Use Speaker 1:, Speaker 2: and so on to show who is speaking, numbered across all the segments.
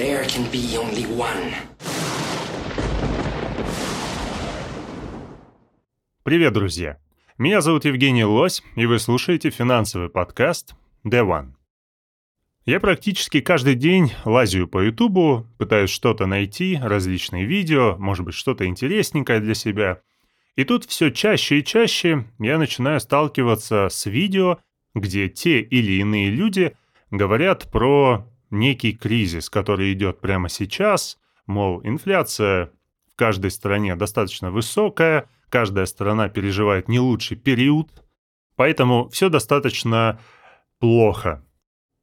Speaker 1: There can be only one.
Speaker 2: Привет, друзья! Меня зовут Евгений Лось, и вы слушаете финансовый подкаст The One. Я практически каждый день лазю по Ютубу, пытаюсь что-то найти, различные видео, может быть, что-то интересненькое для себя. И тут все чаще и чаще я начинаю сталкиваться с видео, где те или иные люди говорят про некий кризис, который идет прямо сейчас, мол, инфляция в каждой стране достаточно высокая, каждая страна переживает не лучший период, поэтому все достаточно плохо.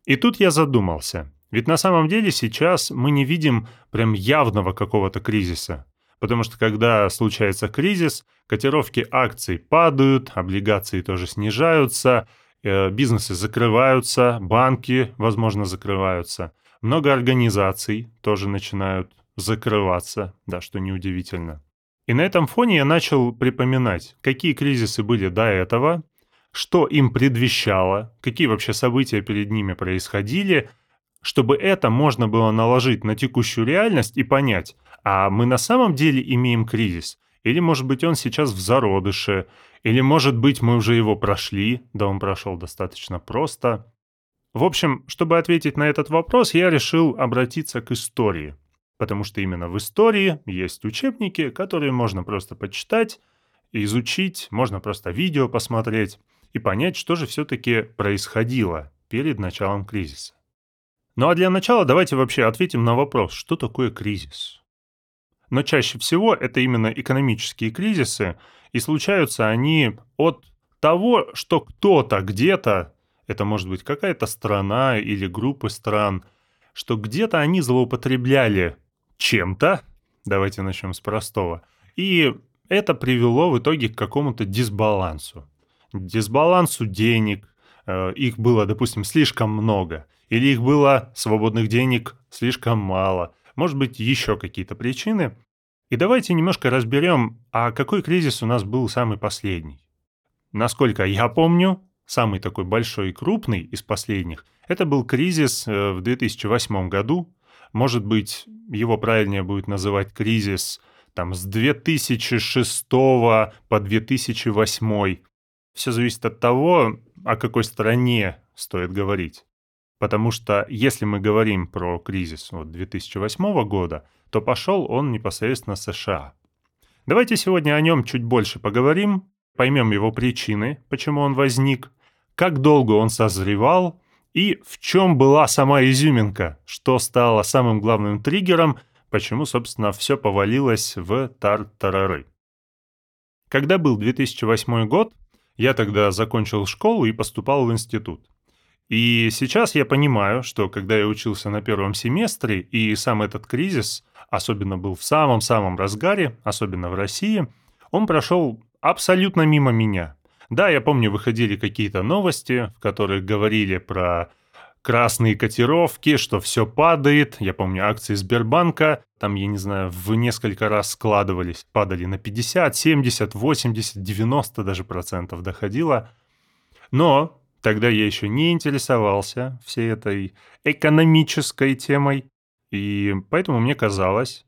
Speaker 2: И тут я задумался. Ведь на самом деле сейчас мы не видим прям явного какого-то кризиса. Потому что когда случается кризис, котировки акций падают, облигации тоже снижаются, бизнесы закрываются, банки, возможно, закрываются. Много организаций тоже начинают закрываться, да, что неудивительно. И на этом фоне я начал припоминать, какие кризисы были до этого – что им предвещало, какие вообще события перед ними происходили, чтобы это можно было наложить на текущую реальность и понять, а мы на самом деле имеем кризис, или, может быть, он сейчас в зародыше, или, может быть, мы уже его прошли, да он прошел достаточно просто. В общем, чтобы ответить на этот вопрос, я решил обратиться к истории, потому что именно в истории есть учебники, которые можно просто почитать, изучить, можно просто видео посмотреть и понять, что же все-таки происходило перед началом кризиса. Ну а для начала давайте вообще ответим на вопрос, что такое кризис. Но чаще всего это именно экономические кризисы, и случаются они от того, что кто-то где-то, это может быть какая-то страна или группы стран, что где-то они злоупотребляли чем-то, давайте начнем с простого, и это привело в итоге к какому-то дисбалансу. Дисбалансу денег, э, их было, допустим, слишком много, или их было свободных денег слишком мало, может быть, еще какие-то причины. И давайте немножко разберем, а какой кризис у нас был самый последний. Насколько я помню, самый такой большой и крупный из последних, это был кризис э, в 2008 году. Может быть, его правильнее будет называть кризис там с 2006 по 2008 все зависит от того, о какой стране стоит говорить. Потому что если мы говорим про кризис вот 2008 года, то пошел он непосредственно с США. Давайте сегодня о нем чуть больше поговорим, поймем его причины, почему он возник, как долго он созревал и в чем была сама изюминка, что стало самым главным триггером, почему, собственно, все повалилось в тартарары. Когда был 2008 год, я тогда закончил школу и поступал в институт. И сейчас я понимаю, что когда я учился на первом семестре, и сам этот кризис, особенно был в самом-самом разгаре, особенно в России, он прошел абсолютно мимо меня. Да, я помню, выходили какие-то новости, в которых говорили про красные котировки, что все падает. Я помню акции Сбербанка, там, я не знаю, в несколько раз складывались, падали на 50, 70, 80, 90 даже процентов доходило. Но тогда я еще не интересовался всей этой экономической темой, и поэтому мне казалось,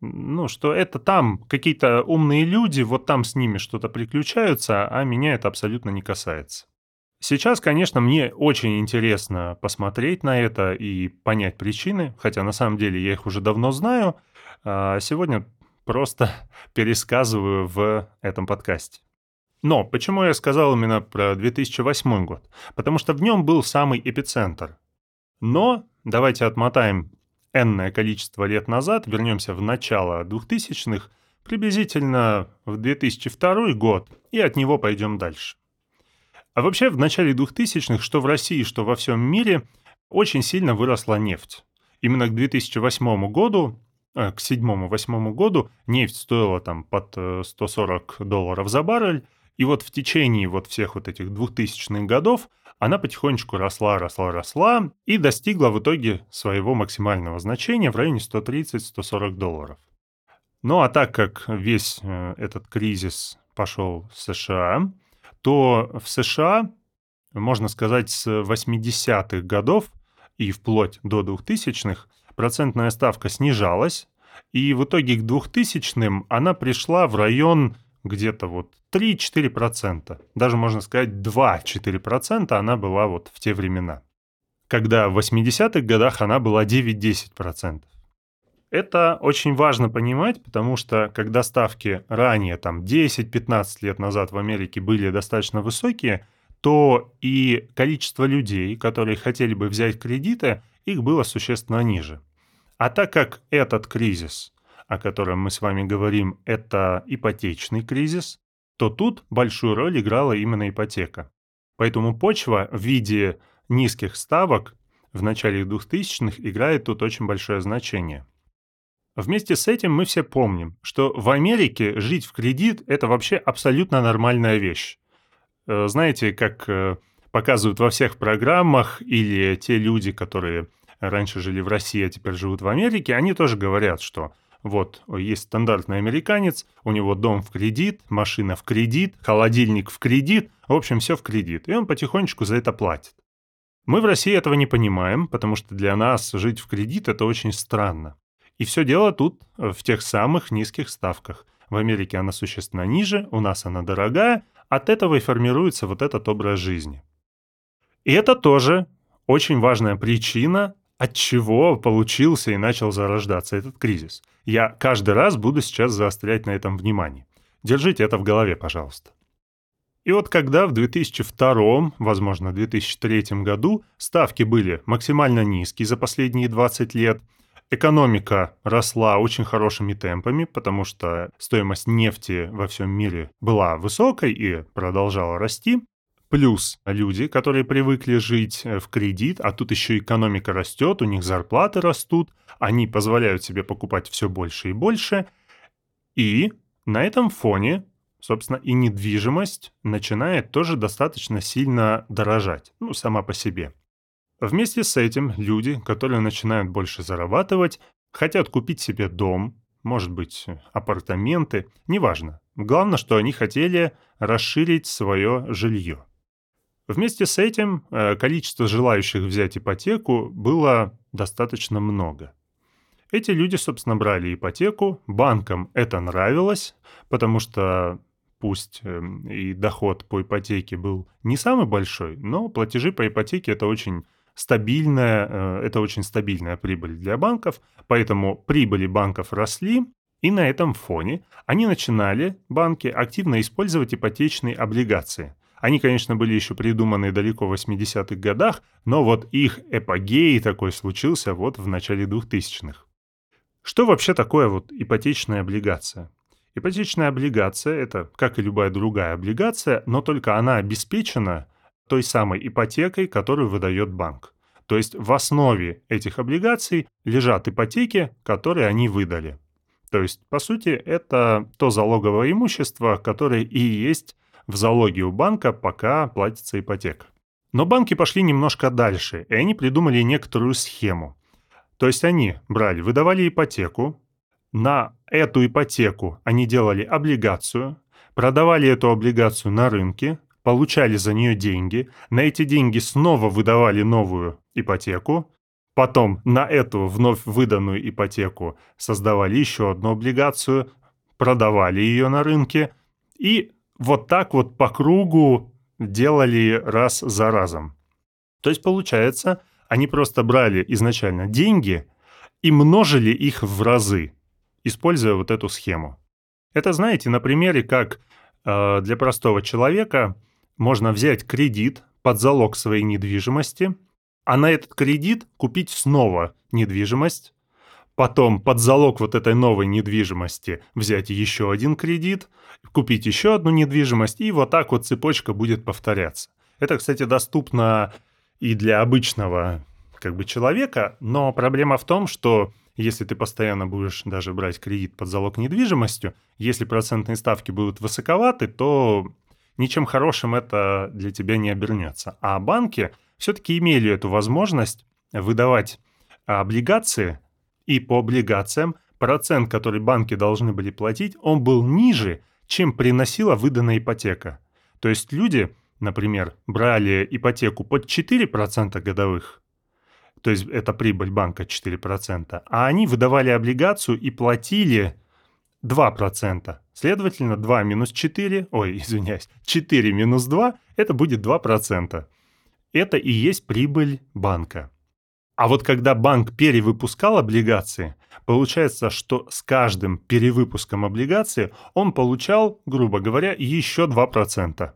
Speaker 2: ну, что это там какие-то умные люди, вот там с ними что-то приключаются, а меня это абсолютно не касается. Сейчас, конечно, мне очень интересно посмотреть на это и понять причины, хотя на самом деле я их уже давно знаю. А сегодня просто пересказываю в этом подкасте. Но почему я сказал именно про 2008 год? Потому что в нем был самый эпицентр. Но давайте отмотаем энное количество лет назад, вернемся в начало 2000-х, приблизительно в 2002 год, и от него пойдем дальше. А вообще в начале 2000-х, что в России, что во всем мире, очень сильно выросла нефть. Именно к 2008 году, э, к 2007-2008 году нефть стоила там под 140 э, долларов за баррель, и вот в течение вот всех вот этих 2000-х годов она потихонечку росла, росла, росла и достигла в итоге своего максимального значения в районе 130-140 долларов. Ну а так как весь э, этот кризис пошел в США, то в США, можно сказать, с 80-х годов и вплоть до 2000-х процентная ставка снижалась, и в итоге к 2000-м она пришла в район где-то вот 3-4%. Даже можно сказать 2-4% она была вот в те времена. Когда в 80-х годах она была 9-10%. Это очень важно понимать, потому что когда ставки ранее, там 10-15 лет назад в Америке были достаточно высокие, то и количество людей, которые хотели бы взять кредиты, их было существенно ниже. А так как этот кризис, о котором мы с вами говорим, это ипотечный кризис, то тут большую роль играла именно ипотека. Поэтому почва в виде низких ставок в начале 2000-х играет тут очень большое значение. Вместе с этим мы все помним, что в Америке жить в кредит – это вообще абсолютно нормальная вещь. Э, знаете, как э, показывают во всех программах, или те люди, которые раньше жили в России, а теперь живут в Америке, они тоже говорят, что вот есть стандартный американец, у него дом в кредит, машина в кредит, холодильник в кредит, в общем, все в кредит, и он потихонечку за это платит. Мы в России этого не понимаем, потому что для нас жить в кредит это очень странно. И все дело тут в тех самых низких ставках. В Америке она существенно ниже, у нас она дорогая, от этого и формируется вот этот образ жизни. И это тоже очень важная причина, от чего получился и начал зарождаться этот кризис. Я каждый раз буду сейчас заострять на этом внимание. Держите это в голове, пожалуйста. И вот когда в 2002, возможно, 2003 году ставки были максимально низкие за последние 20 лет, экономика росла очень хорошими темпами, потому что стоимость нефти во всем мире была высокой и продолжала расти, Плюс люди, которые привыкли жить э, в кредит, а тут еще экономика растет, у них зарплаты растут, они позволяют себе покупать все больше и больше. И на этом фоне, собственно, и недвижимость начинает тоже достаточно сильно дорожать, ну, сама по себе. Вместе с этим люди, которые начинают больше зарабатывать, хотят купить себе дом, может быть, апартаменты, неважно. Главное, что они хотели расширить свое жилье. Вместе с этим э, количество желающих взять ипотеку было достаточно много. Эти люди, собственно, брали ипотеку, банкам это нравилось, потому что пусть эм, и доход по ипотеке был не самый большой, но платежи по ипотеке это очень стабильная, э, это очень стабильная прибыль для банков, поэтому прибыли банков росли, и на этом фоне они начинали, банки, активно использовать ипотечные облигации – они, конечно, были еще придуманы далеко в 80-х годах, но вот их эпогей такой случился вот в начале 2000-х. Что вообще такое вот ипотечная облигация? Ипотечная облигация – это, как и любая другая облигация, но только она обеспечена той самой ипотекой, которую выдает банк. То есть в основе этих облигаций лежат ипотеки, которые они выдали. То есть, по сути, это то залоговое имущество, которое и есть в залоге у банка, пока платится ипотека. Но банки пошли немножко дальше, и они придумали некоторую схему. То есть они брали, выдавали ипотеку, на эту ипотеку они делали облигацию, продавали эту облигацию на рынке, получали за нее деньги, на эти деньги снова выдавали новую ипотеку, потом на эту вновь выданную ипотеку создавали еще одну облигацию, продавали ее на рынке и вот так вот по кругу делали раз за разом. То есть, получается, они просто брали изначально деньги и множили их в разы, используя вот эту схему. Это, знаете, на примере, как э, для простого человека можно взять кредит под залог своей недвижимости, а на этот кредит купить снова недвижимость, потом под залог вот этой новой недвижимости взять еще один кредит, купить еще одну недвижимость, и вот так вот цепочка будет повторяться. Это, кстати, доступно и для обычного как бы человека, но проблема в том, что если ты постоянно будешь даже брать кредит под залог недвижимостью, если процентные ставки будут высоковаты, то ничем хорошим это для тебя не обернется. А банки все-таки имели эту возможность выдавать облигации и по облигациям процент, который банки должны были платить, он был ниже, чем приносила выданная ипотека. То есть люди, например, брали ипотеку под 4% годовых, то есть это прибыль банка 4%, а они выдавали облигацию и платили 2%. Следовательно, 2 минус 4, ой, извиняюсь, 4 минус 2, это будет 2%. Это и есть прибыль банка. А вот когда банк перевыпускал облигации, получается, что с каждым перевыпуском облигации он получал, грубо говоря, еще 2%.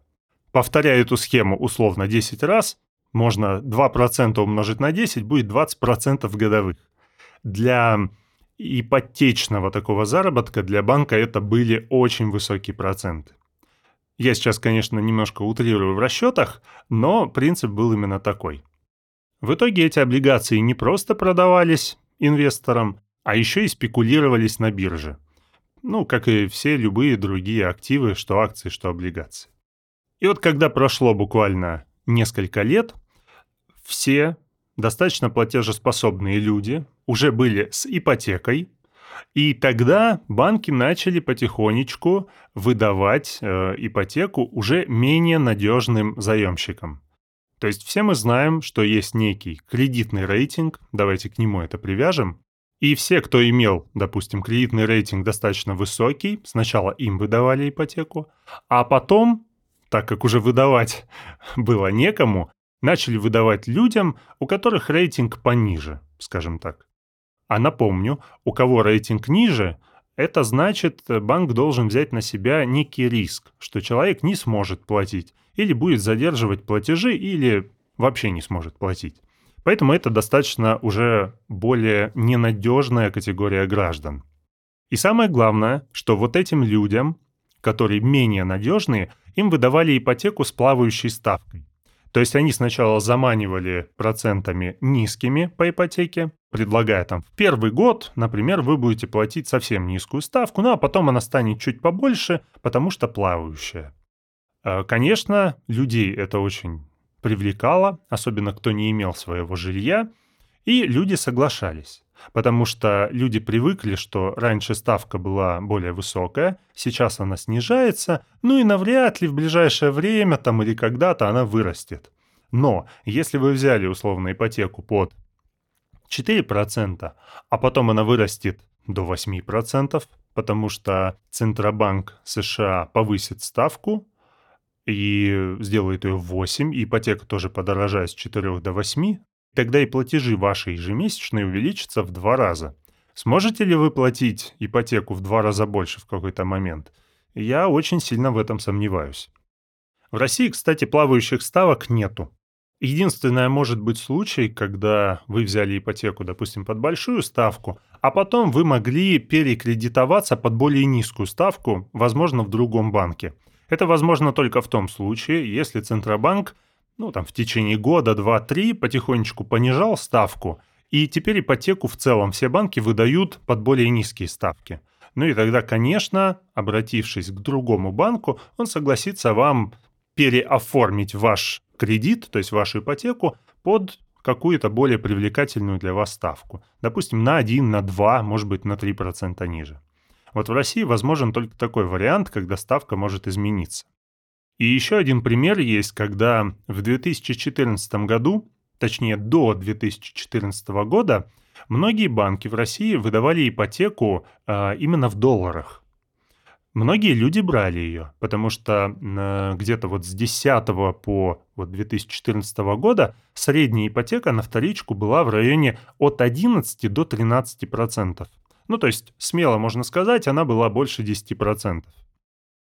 Speaker 2: Повторяя эту схему условно 10 раз, можно 2% умножить на 10, будет 20% годовых. Для ипотечного такого заработка для банка это были очень высокие проценты. Я сейчас, конечно, немножко утрирую в расчетах, но принцип был именно такой. В итоге эти облигации не просто продавались инвесторам, а еще и спекулировались на бирже. Ну, как и все любые другие активы, что акции, что облигации. И вот когда прошло буквально несколько лет, все достаточно платежеспособные люди уже были с ипотекой, и тогда банки начали потихонечку выдавать э, ипотеку уже менее надежным заемщикам. То есть все мы знаем, что есть некий кредитный рейтинг, давайте к нему это привяжем, и все, кто имел, допустим, кредитный рейтинг достаточно высокий, сначала им выдавали ипотеку, а потом, так как уже выдавать было некому, начали выдавать людям, у которых рейтинг пониже, скажем так. А напомню, у кого рейтинг ниже, это значит, банк должен взять на себя некий риск, что человек не сможет платить, или будет задерживать платежи, или вообще не сможет платить. Поэтому это достаточно уже более ненадежная категория граждан. И самое главное, что вот этим людям, которые менее надежные, им выдавали ипотеку с плавающей ставкой. То есть они сначала заманивали процентами низкими по ипотеке, предлагая там в первый год, например, вы будете платить совсем низкую ставку, ну а потом она станет чуть побольше, потому что плавающая. Э, конечно, людей это очень привлекало, особенно кто не имел своего жилья, и люди соглашались потому что люди привыкли, что раньше ставка была более высокая, сейчас она снижается, ну и навряд ли в ближайшее время там или когда-то она вырастет. Но если вы взяли условно ипотеку под 4%, а потом она вырастет до 8%, потому что Центробанк США повысит ставку и сделает ее в 8, и ипотека тоже подорожает с 4 до 8, тогда и платежи ваши ежемесячные увеличатся в два раза. Сможете ли вы платить ипотеку в два раза больше в какой-то момент? Я очень сильно в этом сомневаюсь. В России, кстати, плавающих ставок нету. Единственное может быть случай, когда вы взяли ипотеку, допустим, под большую ставку, а потом вы могли перекредитоваться под более низкую ставку, возможно, в другом банке. Это возможно только в том случае, если Центробанк ну, там, в течение года, два, три потихонечку понижал ставку, и теперь ипотеку в целом все банки выдают под более низкие ставки. Ну и тогда, конечно, обратившись к другому банку, он согласится вам переоформить ваш кредит, то есть вашу ипотеку, под какую-то более привлекательную для вас ставку. Допустим, на 1, на 2, может быть, на 3% ниже. Вот в России возможен только такой вариант, когда ставка может измениться. И еще один пример есть, когда в 2014 году, точнее до 2014 года, многие банки в России выдавали ипотеку э, именно в долларах. Многие люди брали ее, потому что э, где-то вот с 10 по вот 2014 года средняя ипотека на вторичку была в районе от 11 до 13 процентов. Ну, то есть, смело можно сказать, она была больше 10 процентов.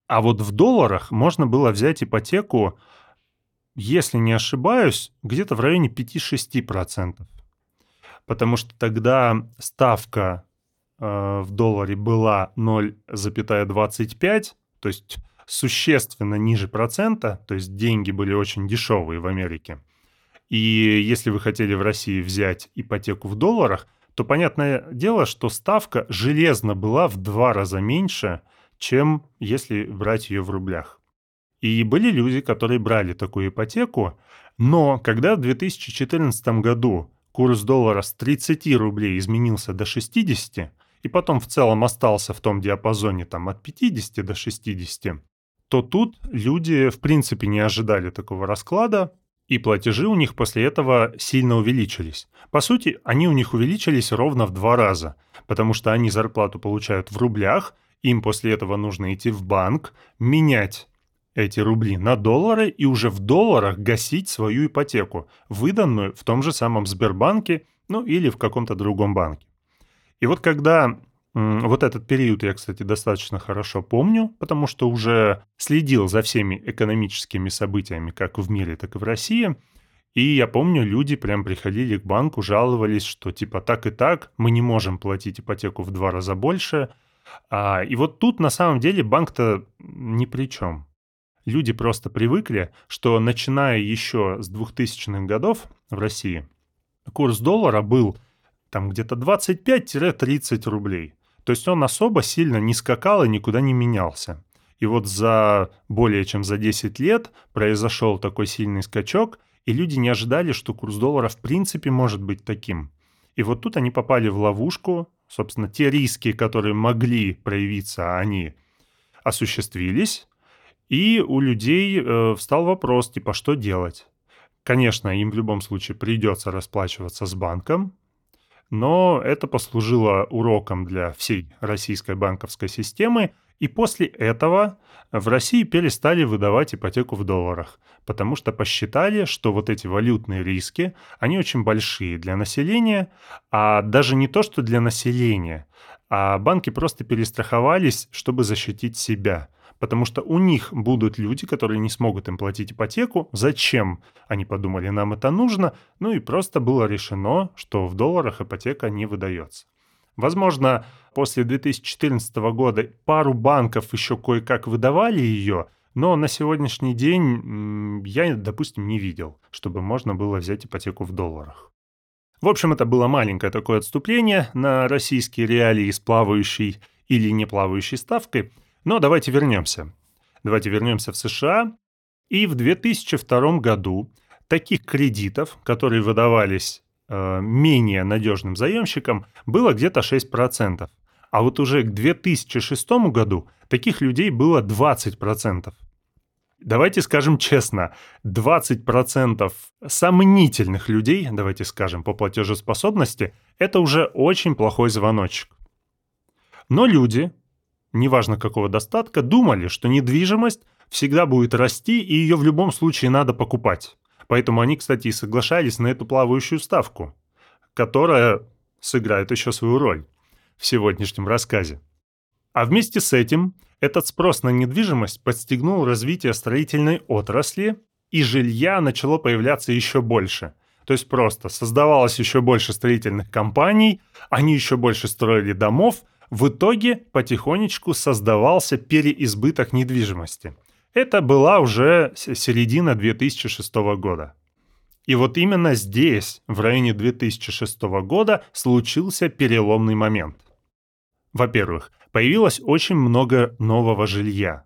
Speaker 2: А вот в долларах можно было взять ипотеку, если не ошибаюсь, где-то в районе 5-6%. Потому что тогда ставка э, в долларе была 0,25, то есть существенно ниже процента, то есть деньги были очень дешевые в Америке. И если вы хотели в России взять ипотеку в долларах, то понятное дело, что ставка железно была в два раза меньше, чем если брать ее в рублях. И были люди, которые брали такую ипотеку, но когда в 2014 году курс доллара с 30 рублей изменился до 60, и потом в целом остался в том диапазоне там от 50 до 60, то тут люди в принципе не ожидали такого расклада, И платежи у них после этого сильно увеличились. По сути, они у них увеличились ровно в два раза, потому что они зарплату получают в рублях, им после этого нужно идти в банк, менять эти рубли на доллары и уже в долларах гасить свою ипотеку, выданную в том же самом Сбербанке, ну или в каком-то другом банке. И вот когда вот этот период я, кстати, достаточно хорошо помню, потому что уже следил за всеми экономическими событиями как в мире, так и в России. И я помню, люди прям приходили к банку, жаловались, что типа так и так, мы не можем платить ипотеку в два раза больше. А, и вот тут на самом деле банк-то ни при чем. Люди просто привыкли, что начиная еще с 2000-х годов в России курс доллара был там где-то 25-30 рублей. То есть он особо сильно не скакал и никуда не менялся. И вот за более чем за 10 лет произошел такой сильный скачок, и люди не ожидали, что курс доллара в принципе может быть таким. И вот тут они попали в ловушку, собственно, те риски, которые могли проявиться, они осуществились, и у людей э, встал вопрос, типа, что делать? Конечно, им в любом случае придется расплачиваться с банком, но это послужило уроком для всей российской банковской системы, и после этого в России перестали выдавать ипотеку в долларах, потому что посчитали, что вот эти валютные риски, они очень большие для населения, а даже не то, что для населения, а банки просто перестраховались, чтобы защитить себя – потому что у них будут люди, которые не смогут им платить ипотеку. Зачем? Они подумали, нам это нужно. Ну и просто было решено, что в долларах ипотека не выдается. Возможно, после 2014 года пару банков еще кое-как выдавали ее, но на сегодняшний день я, допустим, не видел, чтобы можно было взять ипотеку в долларах. В общем, это было маленькое такое отступление на российские реалии с плавающей или не плавающей ставкой. Но давайте вернемся. Давайте вернемся в США. И в 2002 году таких кредитов, которые выдавались э, менее надежным заемщикам, было где-то 6%. А вот уже к 2006 году таких людей было 20%. Давайте скажем честно, 20% сомнительных людей, давайте скажем, по платежеспособности, это уже очень плохой звоночек. Но люди, неважно какого достатка, думали, что недвижимость всегда будет расти и ее в любом случае надо покупать. Поэтому они, кстати, и соглашались на эту плавающую ставку, которая сыграет еще свою роль в сегодняшнем рассказе. А вместе с этим этот спрос на недвижимость подстегнул развитие строительной отрасли, и жилья начало появляться еще больше. То есть просто создавалось еще больше строительных компаний, они еще больше строили домов, в итоге потихонечку создавался переизбыток недвижимости. Это была уже середина 2006 года. И вот именно здесь, в районе 2006 года, случился переломный момент. Во-первых, появилось очень много нового жилья.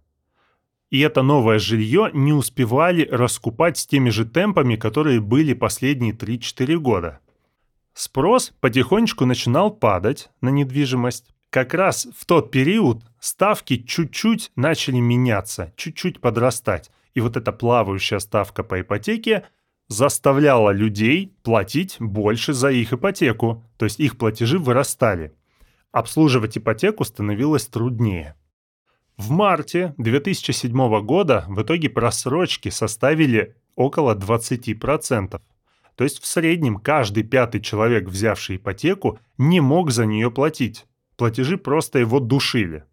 Speaker 2: И это новое жилье не успевали раскупать с теми же темпами, которые были последние 3-4 года. Спрос потихонечку начинал падать на недвижимость, как раз в тот период ставки чуть-чуть начали меняться, чуть-чуть подрастать. И вот эта плавающая ставка по ипотеке заставляла людей платить больше за их ипотеку, то есть их платежи вырастали. Обслуживать ипотеку становилось труднее. В марте 2007 года в итоге просрочки составили около 20%. То есть в среднем каждый пятый человек, взявший ипотеку, не мог за нее платить платежи просто его душили.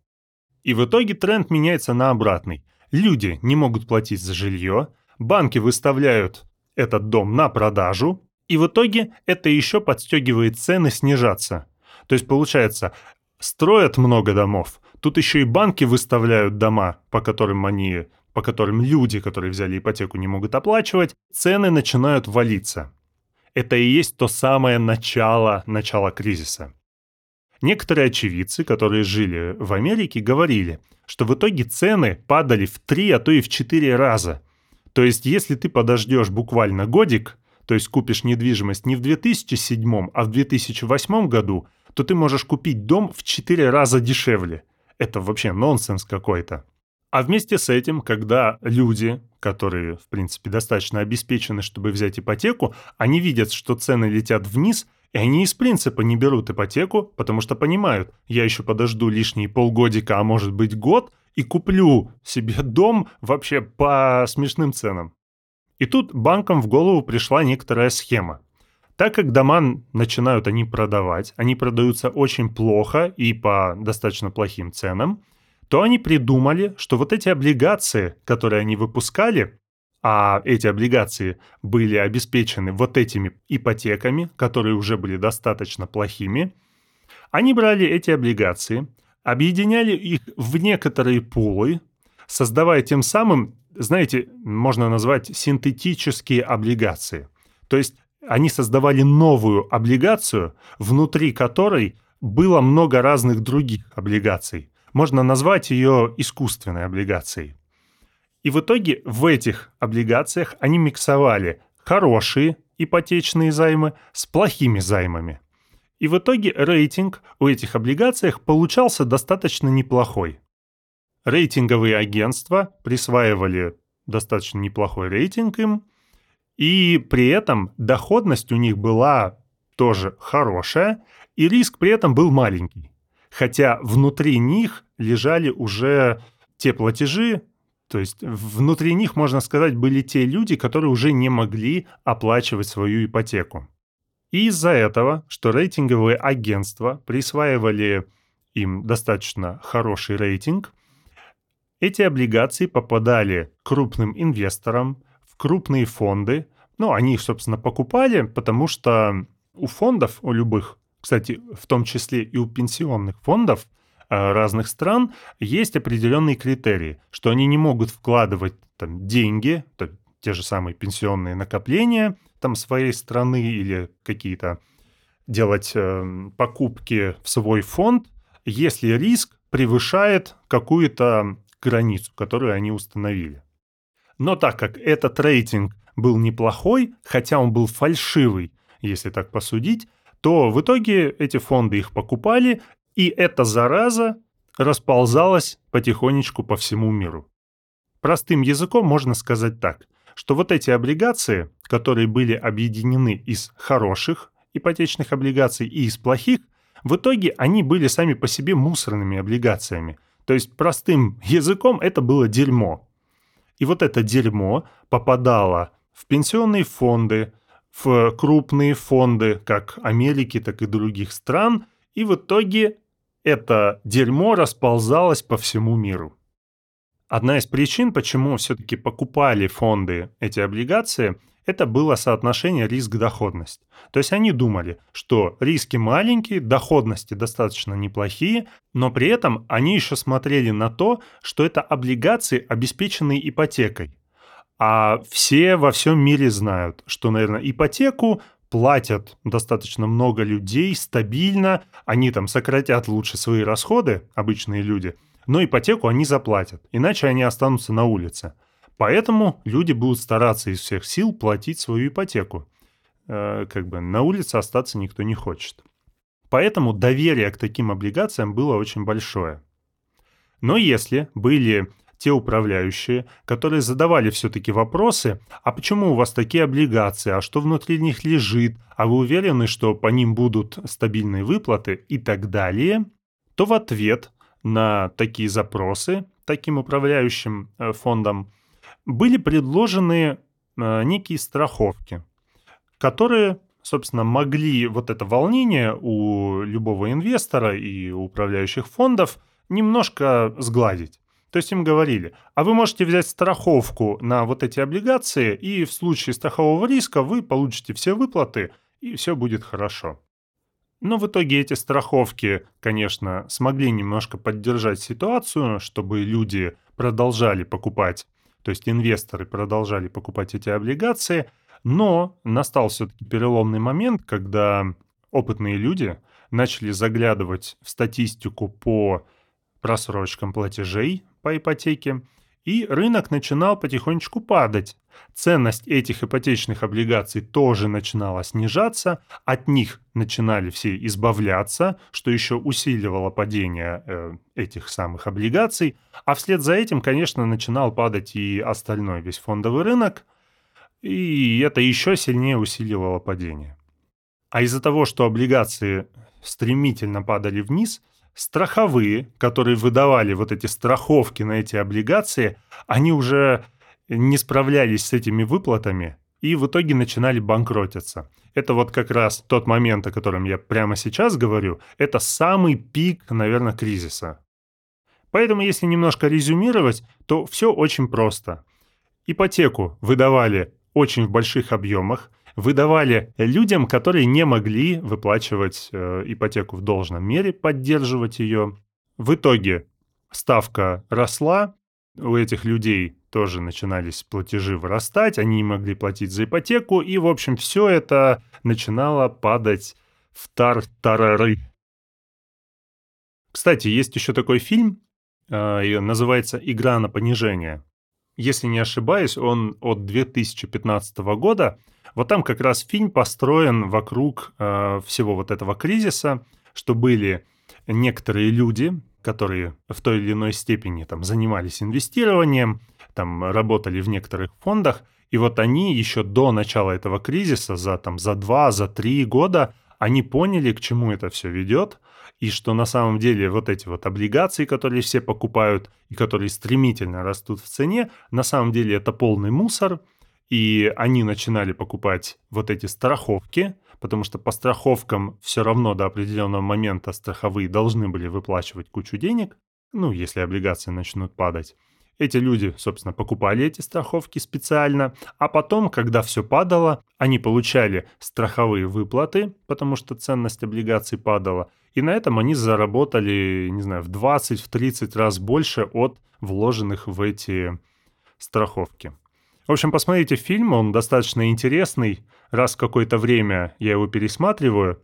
Speaker 2: И в итоге тренд меняется на обратный. Люди не могут платить за жилье, банки выставляют этот дом на продажу, и в итоге это еще подстегивает цены снижаться. То есть получается, строят много домов, тут еще и банки выставляют дома, по которым они, по которым люди, которые взяли ипотеку, не могут оплачивать, цены начинают валиться. Это и есть то самое начало, начало кризиса. Некоторые очевидцы, которые жили в Америке, говорили, что в итоге цены падали в 3, а то и в 4 раза. То есть, если ты подождешь буквально годик, то есть купишь недвижимость не в 2007, а в 2008 году, то ты можешь купить дом в 4 раза дешевле. Это вообще нонсенс какой-то. А вместе с этим, когда люди, которые, в принципе, достаточно обеспечены, чтобы взять ипотеку, они видят, что цены летят вниз, и они из принципа не берут ипотеку, потому что понимают, я еще подожду лишние полгодика, а может быть год, и куплю себе дом вообще по смешным ценам. И тут банкам в голову пришла некоторая схема. Так как дома начинают они продавать, они продаются очень плохо и по достаточно плохим ценам, то они придумали, что вот эти облигации, которые они выпускали, а эти облигации были обеспечены вот этими ипотеками, которые уже были достаточно плохими, они брали эти облигации, объединяли их в некоторые пулы, создавая тем самым, знаете, можно назвать синтетические облигации. То есть они создавали новую облигацию, внутри которой было много разных других облигаций. Можно назвать ее искусственной облигацией. И в итоге в этих облигациях они миксовали хорошие ипотечные займы с плохими займами. И в итоге рейтинг у этих облигациях получался достаточно неплохой. Рейтинговые агентства присваивали достаточно неплохой рейтинг им, и при этом доходность у них была тоже хорошая, и риск при этом был маленький хотя внутри них лежали уже те платежи, то есть внутри них, можно сказать, были те люди, которые уже не могли оплачивать свою ипотеку. И из-за этого, что рейтинговые агентства присваивали им достаточно хороший рейтинг, эти облигации попадали крупным инвесторам, в крупные фонды. Ну, они их, собственно, покупали, потому что у фондов, у любых, кстати, в том числе и у пенсионных фондов разных стран есть определенные критерии, что они не могут вкладывать там, деньги, там, те же самые пенсионные накопления там своей страны или какие-то делать э, покупки в свой фонд, если риск превышает какую-то границу, которую они установили. Но так как этот рейтинг был неплохой, хотя он был фальшивый, если так посудить, то в итоге эти фонды их покупали, и эта зараза расползалась потихонечку по всему миру. Простым языком можно сказать так, что вот эти облигации, которые были объединены из хороших ипотечных облигаций и из плохих, в итоге они были сами по себе мусорными облигациями. То есть простым языком это было дерьмо. И вот это дерьмо попадало в пенсионные фонды, в крупные фонды как Америки, так и других стран, и в итоге это дерьмо расползалось по всему миру. Одна из причин, почему все-таки покупали фонды эти облигации, это было соотношение риск-доходность. То есть они думали, что риски маленькие, доходности достаточно неплохие, но при этом они еще смотрели на то, что это облигации, обеспеченные ипотекой. А все во всем мире знают, что, наверное, ипотеку платят достаточно много людей стабильно, они там сократят лучше свои расходы, обычные люди, но ипотеку они заплатят, иначе они останутся на улице. Поэтому люди будут стараться из всех сил платить свою ипотеку. Э, как бы на улице остаться никто не хочет. Поэтому доверие к таким облигациям было очень большое. Но если были те управляющие, которые задавали все-таки вопросы, а почему у вас такие облигации, а что внутри них лежит, а вы уверены, что по ним будут стабильные выплаты? И так далее, то в ответ на такие запросы таким управляющим э, фондом были предложены э, некие страховки, которые, собственно, могли вот это волнение у любого инвестора и управляющих фондов немножко сгладить. То есть им говорили, а вы можете взять страховку на вот эти облигации, и в случае страхового риска вы получите все выплаты, и все будет хорошо. Но в итоге эти страховки, конечно, смогли немножко поддержать ситуацию, чтобы люди продолжали покупать, то есть инвесторы продолжали покупать эти облигации, но настал все-таки переломный момент, когда опытные люди начали заглядывать в статистику по просрочкам платежей по ипотеке и рынок начинал потихонечку падать. Ценность этих ипотечных облигаций тоже начинала снижаться, от них начинали все избавляться, что еще усиливало падение э, этих самых облигаций, а вслед за этим, конечно, начинал падать и остальной весь фондовый рынок, и это еще сильнее усиливало падение. А из-за того, что облигации стремительно падали вниз – страховые, которые выдавали вот эти страховки на эти облигации, они уже не справлялись с этими выплатами и в итоге начинали банкротиться. Это вот как раз тот момент, о котором я прямо сейчас говорю, это самый пик, наверное, кризиса. Поэтому, если немножко резюмировать, то все очень просто. Ипотеку выдавали очень в больших объемах – выдавали людям, которые не могли выплачивать э, ипотеку в должном мере, поддерживать ее. В итоге ставка росла, у этих людей тоже начинались платежи вырастать, они не могли платить за ипотеку, и, в общем, все это начинало падать в тар-тарары. Кстати, есть еще такой фильм, э, называется «Игра на понижение». Если не ошибаюсь, он от 2015 года – вот там как раз фильм построен вокруг э, всего вот этого кризиса, что были некоторые люди, которые в той или иной степени там занимались инвестированием, там работали в некоторых фондах, и вот они еще до начала этого кризиса, за, там, за два, за три года, они поняли, к чему это все ведет, и что на самом деле вот эти вот облигации, которые все покупают и которые стремительно растут в цене, на самом деле это полный мусор – и они начинали покупать вот эти страховки, потому что по страховкам все равно до определенного момента страховые должны были выплачивать кучу денег, ну, если облигации начнут падать. Эти люди, собственно, покупали эти страховки специально, а потом, когда все падало, они получали страховые выплаты, потому что ценность облигаций падала, и на этом они заработали, не знаю, в 20-30 раз больше от вложенных в эти страховки. В общем, посмотрите фильм, он достаточно интересный. Раз какое-то время я его пересматриваю.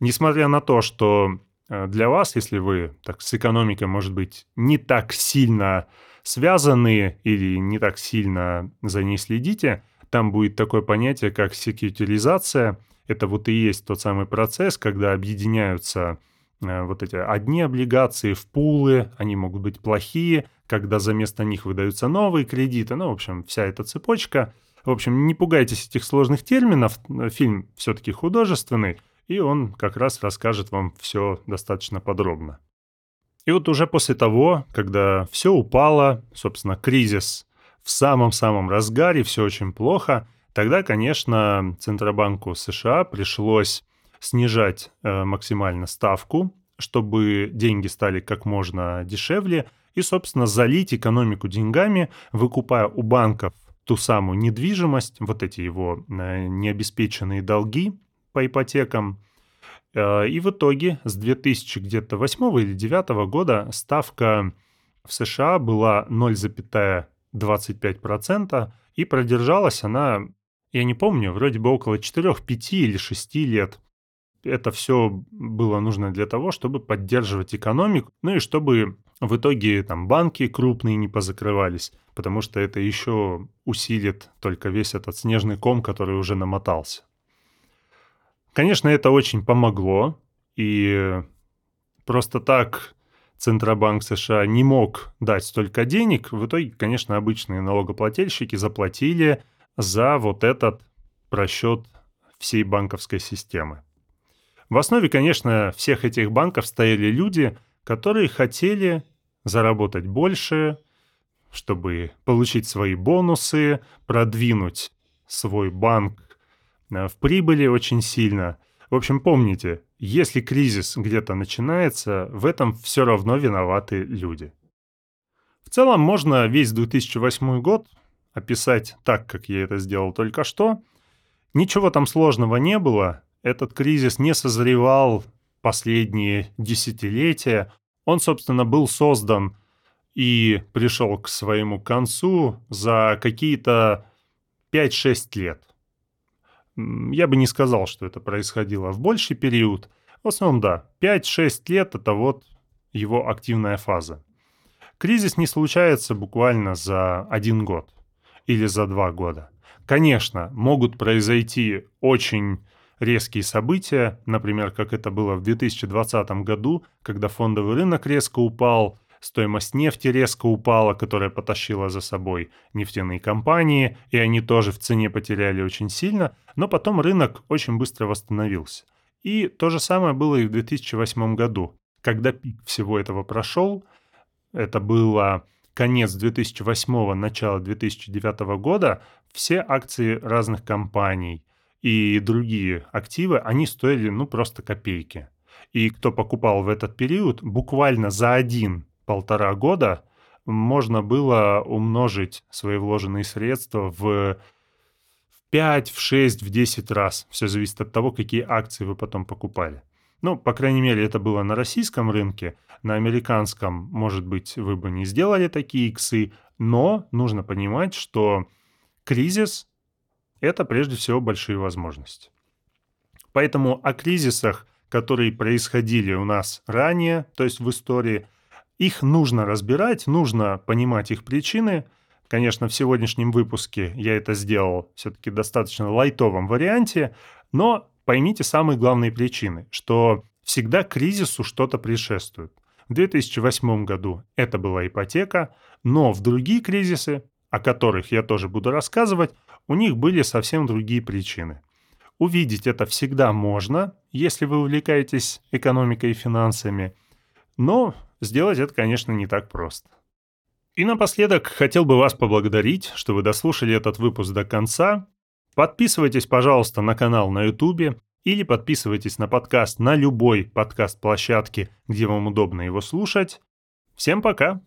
Speaker 2: Несмотря на то, что э, для вас, если вы так с экономикой, может быть, не так сильно связаны или не так сильно за ней следите, там будет такое понятие, как секьютилизация. Это вот и есть тот самый процесс, когда объединяются Э, вот эти одни облигации в пулы, они могут быть плохие, когда за место них выдаются новые кредиты, ну, в общем, вся эта цепочка. В общем, не пугайтесь этих сложных терминов, фильм все-таки художественный, и он как раз расскажет вам все достаточно подробно. И вот уже после того, когда все упало, собственно, кризис в самом-самом разгаре, все очень плохо, тогда, конечно, Центробанку США пришлось снижать э, максимально ставку, чтобы деньги стали как можно дешевле, и, собственно, залить экономику деньгами, выкупая у банков ту самую недвижимость, вот эти его э, необеспеченные долги по ипотекам. Э, и в итоге с 2000 где-то 8 или 9 года ставка в США была 0,25%, и продержалась она, я не помню, вроде бы около 4, 5 или 6 лет это все было нужно для того, чтобы поддерживать экономику, ну и чтобы в итоге там банки крупные не позакрывались, потому что это еще усилит только весь этот снежный ком, который уже намотался. Конечно, это очень помогло, и просто так Центробанк США не мог дать столько денег. В итоге, конечно, обычные налогоплательщики заплатили за вот этот просчет всей банковской системы. В основе, конечно, всех этих банков стояли люди, которые хотели заработать больше, чтобы получить свои бонусы, продвинуть свой банк э, в прибыли очень сильно. В общем, помните, если кризис где-то начинается, в этом все равно виноваты люди. В целом можно весь 2008 год описать так, как я это сделал только что. Ничего там сложного не было, этот кризис не созревал последние десятилетия. Он, собственно, был создан и пришел к своему концу за какие-то 5-6 лет. Я бы не сказал, что это происходило в больший период. В основном, да, 5-6 лет – это вот его активная фаза. Кризис не случается буквально за один год или за два года. Конечно, могут произойти очень резкие события, например, как это было в 2020 году, когда фондовый рынок резко упал, стоимость нефти резко упала, которая потащила за собой нефтяные компании, и они тоже в цене потеряли очень сильно, но потом рынок очень быстро восстановился. И то же самое было и в 2008 году. Когда пик всего этого прошел, это было конец 2008 начало 2009 года, все акции разных компаний и другие активы, они стоили ну просто копейки. И кто покупал в этот период, буквально за один полтора года можно было умножить свои вложенные средства в 5, в 6, в 10 раз. Все зависит от того, какие акции вы потом покупали. Ну, по крайней мере, это было на российском рынке. На американском, может быть, вы бы не сделали такие иксы, но нужно понимать, что кризис – это прежде всего большие возможности. Поэтому о кризисах, которые происходили у нас ранее, то есть в истории – их нужно разбирать, нужно понимать их причины. Конечно, в сегодняшнем выпуске я это сделал все-таки достаточно лайтовом варианте, но поймите самые главные причины, что всегда кризису что-то предшествует. В 2008 году это была ипотека, но в другие кризисы, о которых я тоже буду рассказывать, у них были совсем другие причины. Увидеть это всегда можно, если вы увлекаетесь экономикой и финансами, но Сделать это, конечно, не так просто. И напоследок хотел бы вас поблагодарить, что вы дослушали этот выпуск до конца. Подписывайтесь, пожалуйста, на канал на YouTube или подписывайтесь на подкаст на любой подкаст-площадке, где вам удобно его слушать. Всем пока!